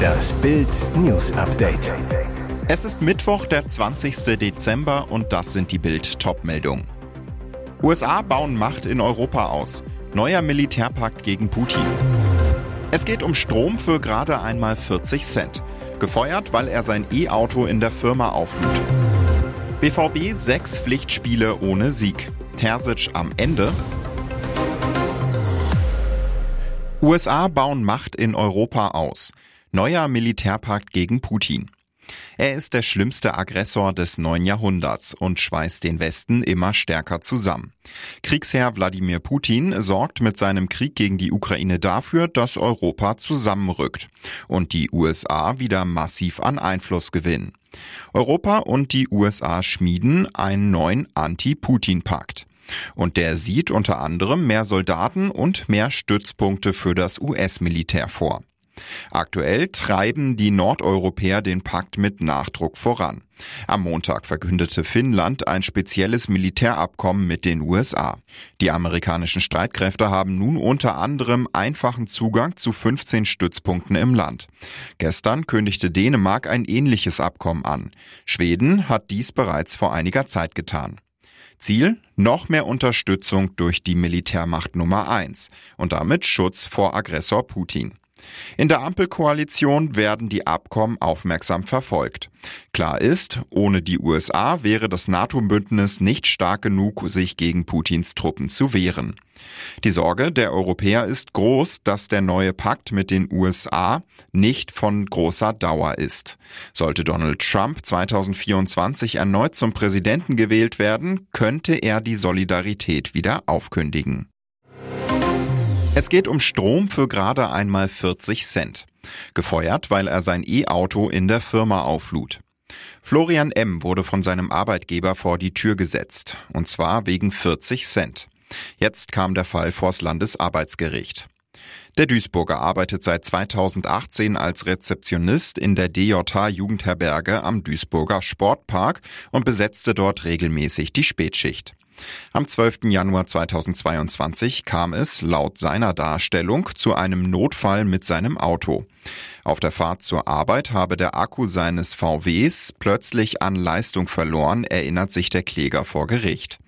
Das Bild News Update. Es ist Mittwoch, der 20. Dezember und das sind die Bild Topmeldungen. USA bauen Macht in Europa aus. Neuer Militärpakt gegen Putin. Es geht um Strom für gerade einmal 40 Cent. Gefeuert, weil er sein E-Auto in der Firma auflud. BVB sechs Pflichtspiele ohne Sieg. Terzic am Ende. USA bauen Macht in Europa aus. Neuer Militärpakt gegen Putin. Er ist der schlimmste Aggressor des neuen Jahrhunderts und schweißt den Westen immer stärker zusammen. Kriegsherr Wladimir Putin sorgt mit seinem Krieg gegen die Ukraine dafür, dass Europa zusammenrückt und die USA wieder massiv an Einfluss gewinnen. Europa und die USA schmieden einen neuen Anti-Putin-Pakt. Und der sieht unter anderem mehr Soldaten und mehr Stützpunkte für das US-Militär vor. Aktuell treiben die Nordeuropäer den Pakt mit Nachdruck voran. Am Montag verkündete Finnland ein spezielles Militärabkommen mit den USA. Die amerikanischen Streitkräfte haben nun unter anderem einfachen Zugang zu 15 Stützpunkten im Land. Gestern kündigte Dänemark ein ähnliches Abkommen an. Schweden hat dies bereits vor einiger Zeit getan. Ziel? Noch mehr Unterstützung durch die Militärmacht Nummer eins und damit Schutz vor Aggressor Putin. In der Ampelkoalition werden die Abkommen aufmerksam verfolgt. Klar ist, ohne die USA wäre das NATO-Bündnis nicht stark genug, sich gegen Putins Truppen zu wehren. Die Sorge der Europäer ist groß, dass der neue Pakt mit den USA nicht von großer Dauer ist. Sollte Donald Trump 2024 erneut zum Präsidenten gewählt werden, könnte er die Solidarität wieder aufkündigen. Es geht um Strom für gerade einmal 40 Cent. Gefeuert, weil er sein E-Auto in der Firma auflud. Florian M. wurde von seinem Arbeitgeber vor die Tür gesetzt. Und zwar wegen 40 Cent. Jetzt kam der Fall vors Landesarbeitsgericht. Der Duisburger arbeitet seit 2018 als Rezeptionist in der DJH Jugendherberge am Duisburger Sportpark und besetzte dort regelmäßig die Spätschicht. Am 12. Januar 2022 kam es, laut seiner Darstellung, zu einem Notfall mit seinem Auto. Auf der Fahrt zur Arbeit habe der Akku seines VWs plötzlich an Leistung verloren, erinnert sich der Kläger vor Gericht.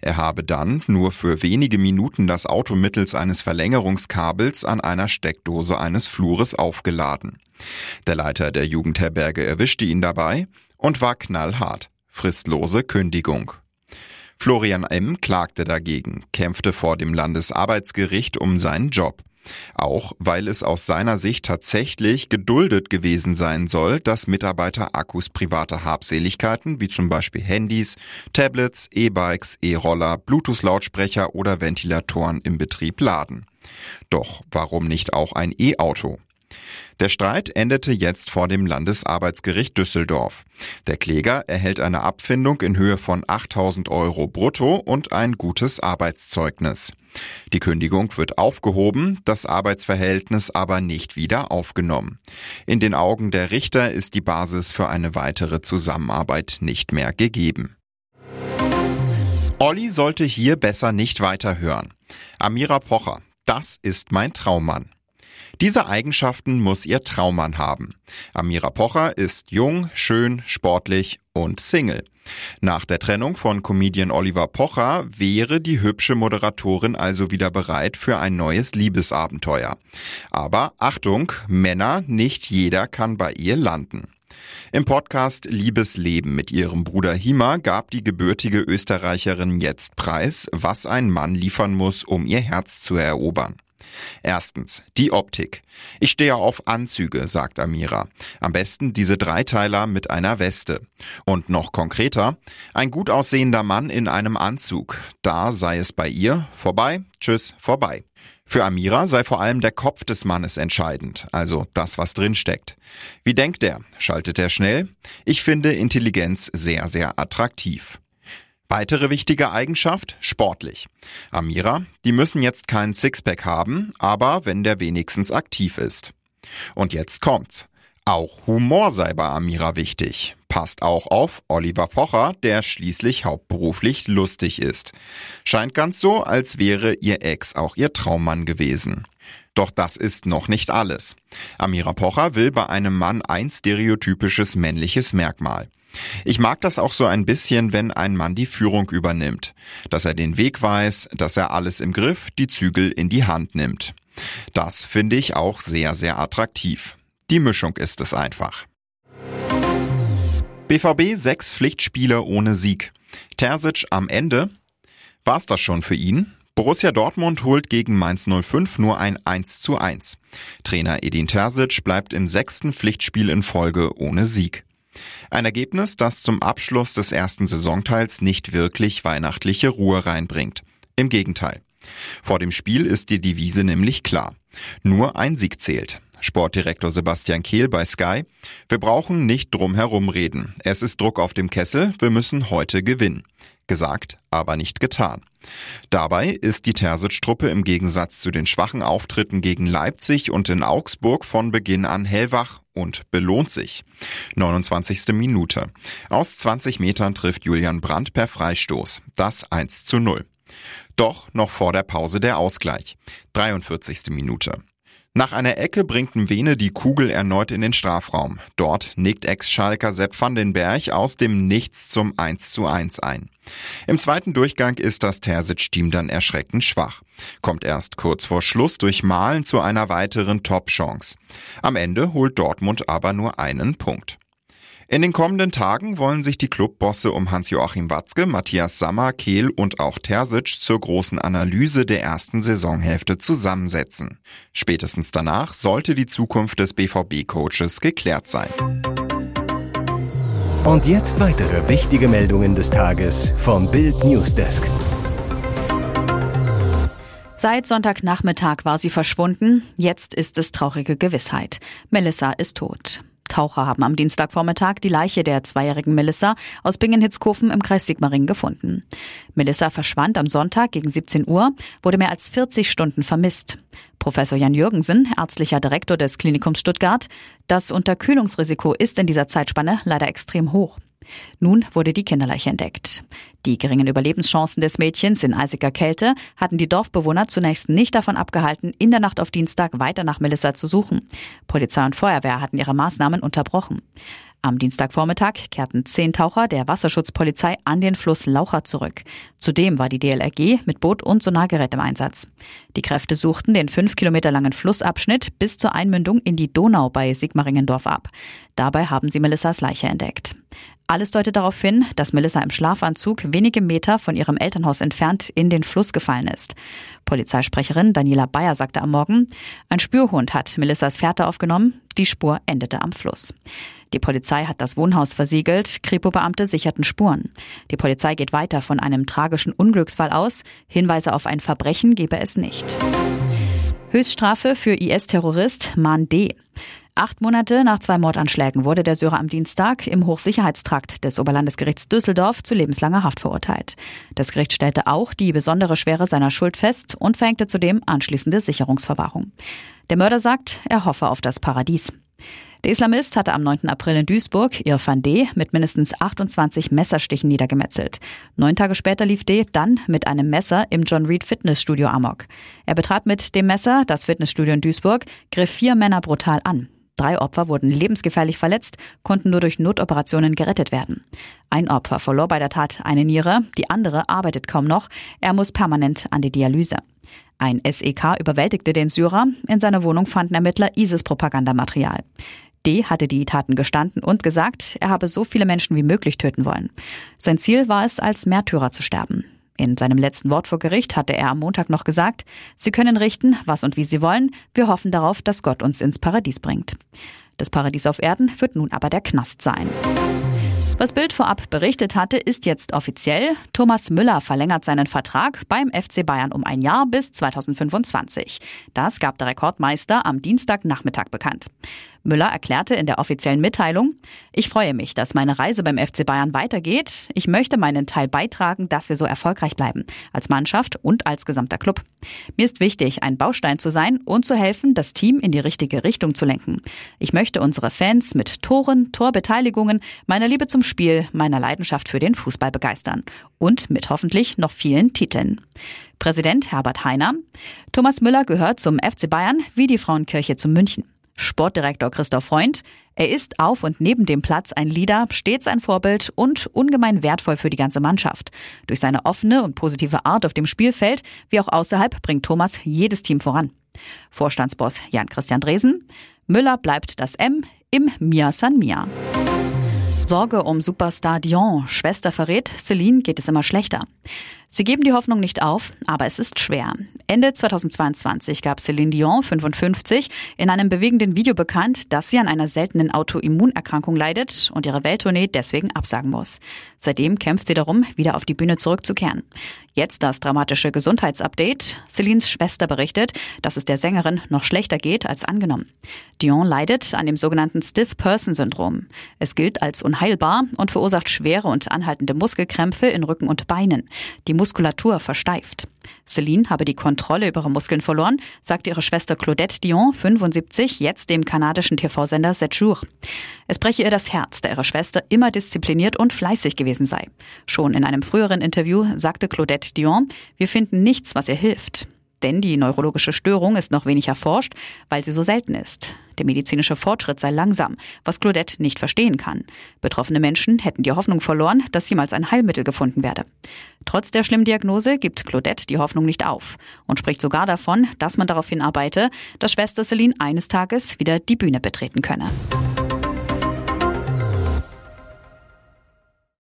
Er habe dann nur für wenige Minuten das Auto mittels eines Verlängerungskabels an einer Steckdose eines Flures aufgeladen. Der Leiter der Jugendherberge erwischte ihn dabei und war knallhart. Fristlose Kündigung. Florian M. klagte dagegen, kämpfte vor dem Landesarbeitsgericht um seinen Job. Auch weil es aus seiner Sicht tatsächlich geduldet gewesen sein soll, dass Mitarbeiter Akkus privater Habseligkeiten wie zum Beispiel Handys, Tablets, E-Bikes, E-Roller, Bluetooth-Lautsprecher oder Ventilatoren im Betrieb laden. Doch warum nicht auch ein E-Auto? Der Streit endete jetzt vor dem Landesarbeitsgericht Düsseldorf. Der Kläger erhält eine Abfindung in Höhe von 8000 Euro brutto und ein gutes Arbeitszeugnis. Die Kündigung wird aufgehoben, das Arbeitsverhältnis aber nicht wieder aufgenommen. In den Augen der Richter ist die Basis für eine weitere Zusammenarbeit nicht mehr gegeben. Olli sollte hier besser nicht weiterhören. Amira Pocher, das ist mein Traummann. Diese Eigenschaften muss ihr Traummann haben. Amira Pocher ist jung, schön, sportlich und Single. Nach der Trennung von Comedian Oliver Pocher wäre die hübsche Moderatorin also wieder bereit für ein neues Liebesabenteuer. Aber Achtung, Männer, nicht jeder kann bei ihr landen. Im Podcast Liebesleben mit ihrem Bruder Hima gab die gebürtige Österreicherin jetzt preis, was ein Mann liefern muss, um ihr Herz zu erobern. Erstens, die Optik. Ich stehe auf Anzüge, sagt Amira. Am besten diese Dreiteiler mit einer Weste. Und noch konkreter, ein gut aussehender Mann in einem Anzug. Da sei es bei ihr vorbei, tschüss, vorbei. Für Amira sei vor allem der Kopf des Mannes entscheidend, also das, was drin steckt. Wie denkt er? Schaltet er schnell? Ich finde Intelligenz sehr, sehr attraktiv. Weitere wichtige Eigenschaft, sportlich. Amira, die müssen jetzt keinen Sixpack haben, aber wenn der wenigstens aktiv ist. Und jetzt kommt's. Auch Humor sei bei Amira wichtig. Passt auch auf Oliver Pocher, der schließlich hauptberuflich lustig ist. Scheint ganz so, als wäre ihr Ex auch ihr Traummann gewesen. Doch das ist noch nicht alles. Amira Pocher will bei einem Mann ein stereotypisches männliches Merkmal. Ich mag das auch so ein bisschen, wenn ein Mann die Führung übernimmt. Dass er den Weg weiß, dass er alles im Griff, die Zügel in die Hand nimmt. Das finde ich auch sehr, sehr attraktiv. Die Mischung ist es einfach. BVB sechs Pflichtspiele ohne Sieg. Terzic am Ende. War's das schon für ihn? Borussia Dortmund holt gegen Mainz 05 nur ein 1 zu 1. Trainer Edin Terzic bleibt im sechsten Pflichtspiel in Folge ohne Sieg. Ein Ergebnis, das zum Abschluss des ersten Saisonteils nicht wirklich weihnachtliche Ruhe reinbringt. Im Gegenteil. Vor dem Spiel ist die Devise nämlich klar. Nur ein Sieg zählt. Sportdirektor Sebastian Kehl bei Sky. Wir brauchen nicht drum herum reden. Es ist Druck auf dem Kessel. Wir müssen heute gewinnen. Gesagt, aber nicht getan. Dabei ist die Terzic-Truppe im Gegensatz zu den schwachen Auftritten gegen Leipzig und in Augsburg von Beginn an hellwach und belohnt sich. 29. Minute. Aus 20 Metern trifft Julian Brandt per Freistoß. Das 1 zu 0. Doch noch vor der Pause der Ausgleich. 43. Minute. Nach einer Ecke bringt Mwene die Kugel erneut in den Strafraum. Dort nickt Ex-Schalker Sepp van den Berg aus dem Nichts zum 1 zu 1 ein. Im zweiten Durchgang ist das Terzic-Team dann erschreckend schwach. Kommt erst kurz vor Schluss durch Malen zu einer weiteren Top-Chance. Am Ende holt Dortmund aber nur einen Punkt. In den kommenden Tagen wollen sich die Clubbosse um Hans-Joachim Watzke, Matthias Sammer, Kehl und auch Terzic zur großen Analyse der ersten Saisonhälfte zusammensetzen. Spätestens danach sollte die Zukunft des BVB-Coaches geklärt sein. Und jetzt weitere wichtige Meldungen des Tages vom Bild Newsdesk. Seit Sonntagnachmittag war sie verschwunden, jetzt ist es traurige Gewissheit. Melissa ist tot. Taucher haben am Dienstagvormittag die Leiche der zweijährigen Melissa aus Bingen-Hitzkofen im Kreis Sigmaringen gefunden. Melissa verschwand am Sonntag gegen 17 Uhr, wurde mehr als 40 Stunden vermisst. Professor Jan Jürgensen, ärztlicher Direktor des Klinikums Stuttgart, das Unterkühlungsrisiko ist in dieser Zeitspanne leider extrem hoch. Nun wurde die Kinderleiche entdeckt. Die geringen Überlebenschancen des Mädchens in eisiger Kälte hatten die Dorfbewohner zunächst nicht davon abgehalten, in der Nacht auf Dienstag weiter nach Melissa zu suchen. Polizei und Feuerwehr hatten ihre Maßnahmen unterbrochen. Am Dienstagvormittag kehrten zehn Taucher der Wasserschutzpolizei an den Fluss Laucher zurück. Zudem war die DLRG mit Boot und Sonargerät im Einsatz. Die Kräfte suchten den fünf Kilometer langen Flussabschnitt bis zur Einmündung in die Donau bei Sigmaringendorf ab. Dabei haben sie Melissas Leiche entdeckt. Alles deutet darauf hin, dass Melissa im Schlafanzug wenige Meter von ihrem Elternhaus entfernt in den Fluss gefallen ist. Polizeisprecherin Daniela Bayer sagte am Morgen, ein Spürhund hat Melissas Fährte aufgenommen, die Spur endete am Fluss. Die Polizei hat das Wohnhaus versiegelt, Kripo-Beamte sicherten Spuren. Die Polizei geht weiter von einem tragischen Unglücksfall aus, Hinweise auf ein Verbrechen gebe es nicht. Höchststrafe für IS-Terrorist Man D. Acht Monate nach zwei Mordanschlägen wurde der Syrer am Dienstag im Hochsicherheitstrakt des Oberlandesgerichts Düsseldorf zu lebenslanger Haft verurteilt. Das Gericht stellte auch die besondere Schwere seiner Schuld fest und verhängte zudem anschließende Sicherungsverwahrung. Der Mörder sagt, er hoffe auf das Paradies. Der Islamist hatte am 9. April in Duisburg Irfan D. mit mindestens 28 Messerstichen niedergemetzelt. Neun Tage später lief D. dann mit einem Messer im John Reed Fitnessstudio Amok. Er betrat mit dem Messer das Fitnessstudio in Duisburg, griff vier Männer brutal an. Drei Opfer wurden lebensgefährlich verletzt, konnten nur durch Notoperationen gerettet werden. Ein Opfer verlor bei der Tat eine Niere, die andere arbeitet kaum noch, er muss permanent an die Dialyse. Ein SEK überwältigte den Syrer, in seiner Wohnung fanden Ermittler ISIS-Propagandamaterial. D hatte die Taten gestanden und gesagt, er habe so viele Menschen wie möglich töten wollen. Sein Ziel war es, als Märtyrer zu sterben. In seinem letzten Wort vor Gericht hatte er am Montag noch gesagt, Sie können richten, was und wie Sie wollen. Wir hoffen darauf, dass Gott uns ins Paradies bringt. Das Paradies auf Erden wird nun aber der Knast sein. Was Bild vorab berichtet hatte, ist jetzt offiziell. Thomas Müller verlängert seinen Vertrag beim FC Bayern um ein Jahr bis 2025. Das gab der Rekordmeister am Dienstagnachmittag bekannt. Müller erklärte in der offiziellen Mitteilung, ich freue mich, dass meine Reise beim FC Bayern weitergeht. Ich möchte meinen Teil beitragen, dass wir so erfolgreich bleiben, als Mannschaft und als gesamter Club. Mir ist wichtig, ein Baustein zu sein und zu helfen, das Team in die richtige Richtung zu lenken. Ich möchte unsere Fans mit Toren, Torbeteiligungen, meiner Liebe zum Spiel, meiner Leidenschaft für den Fußball begeistern und mit hoffentlich noch vielen Titeln. Präsident Herbert Heiner. Thomas Müller gehört zum FC Bayern wie die Frauenkirche zu München. Sportdirektor Christoph Freund. Er ist auf und neben dem Platz ein Leader, stets ein Vorbild und ungemein wertvoll für die ganze Mannschaft. Durch seine offene und positive Art auf dem Spielfeld wie auch außerhalb bringt Thomas jedes Team voran. Vorstandsboss Jan-Christian Dresen. Müller bleibt das M im Mia San Mia. Sorge um Superstar Dion. Schwester verrät, Celine geht es immer schlechter. Sie geben die Hoffnung nicht auf, aber es ist schwer. Ende 2022 gab Celine Dion, 55, in einem bewegenden Video bekannt, dass sie an einer seltenen Autoimmunerkrankung leidet und ihre Welttournee deswegen absagen muss. Seitdem kämpft sie darum, wieder auf die Bühne zurückzukehren. Jetzt das dramatische Gesundheitsupdate. Celines Schwester berichtet, dass es der Sängerin noch schlechter geht als angenommen. Dion leidet an dem sogenannten Stiff Person Syndrom. Es gilt als unheilbar und verursacht schwere und anhaltende Muskelkrämpfe in Rücken und Beinen. Die Muskulatur versteift. Celine habe die Kontrolle über ihre Muskeln verloren, sagte ihre Schwester Claudette Dion, 75, jetzt dem kanadischen TV-Sender 7 Jours. Es breche ihr das Herz, da ihre Schwester immer diszipliniert und fleißig gewesen sei. Schon in einem früheren Interview sagte Claudette Dion, wir finden nichts, was ihr hilft denn die neurologische Störung ist noch wenig erforscht, weil sie so selten ist. Der medizinische Fortschritt sei langsam, was Claudette nicht verstehen kann. Betroffene Menschen hätten die Hoffnung verloren, dass jemals ein Heilmittel gefunden werde. Trotz der schlimmen Diagnose gibt Claudette die Hoffnung nicht auf und spricht sogar davon, dass man darauf hinarbeite, dass Schwester Celine eines Tages wieder die Bühne betreten könne.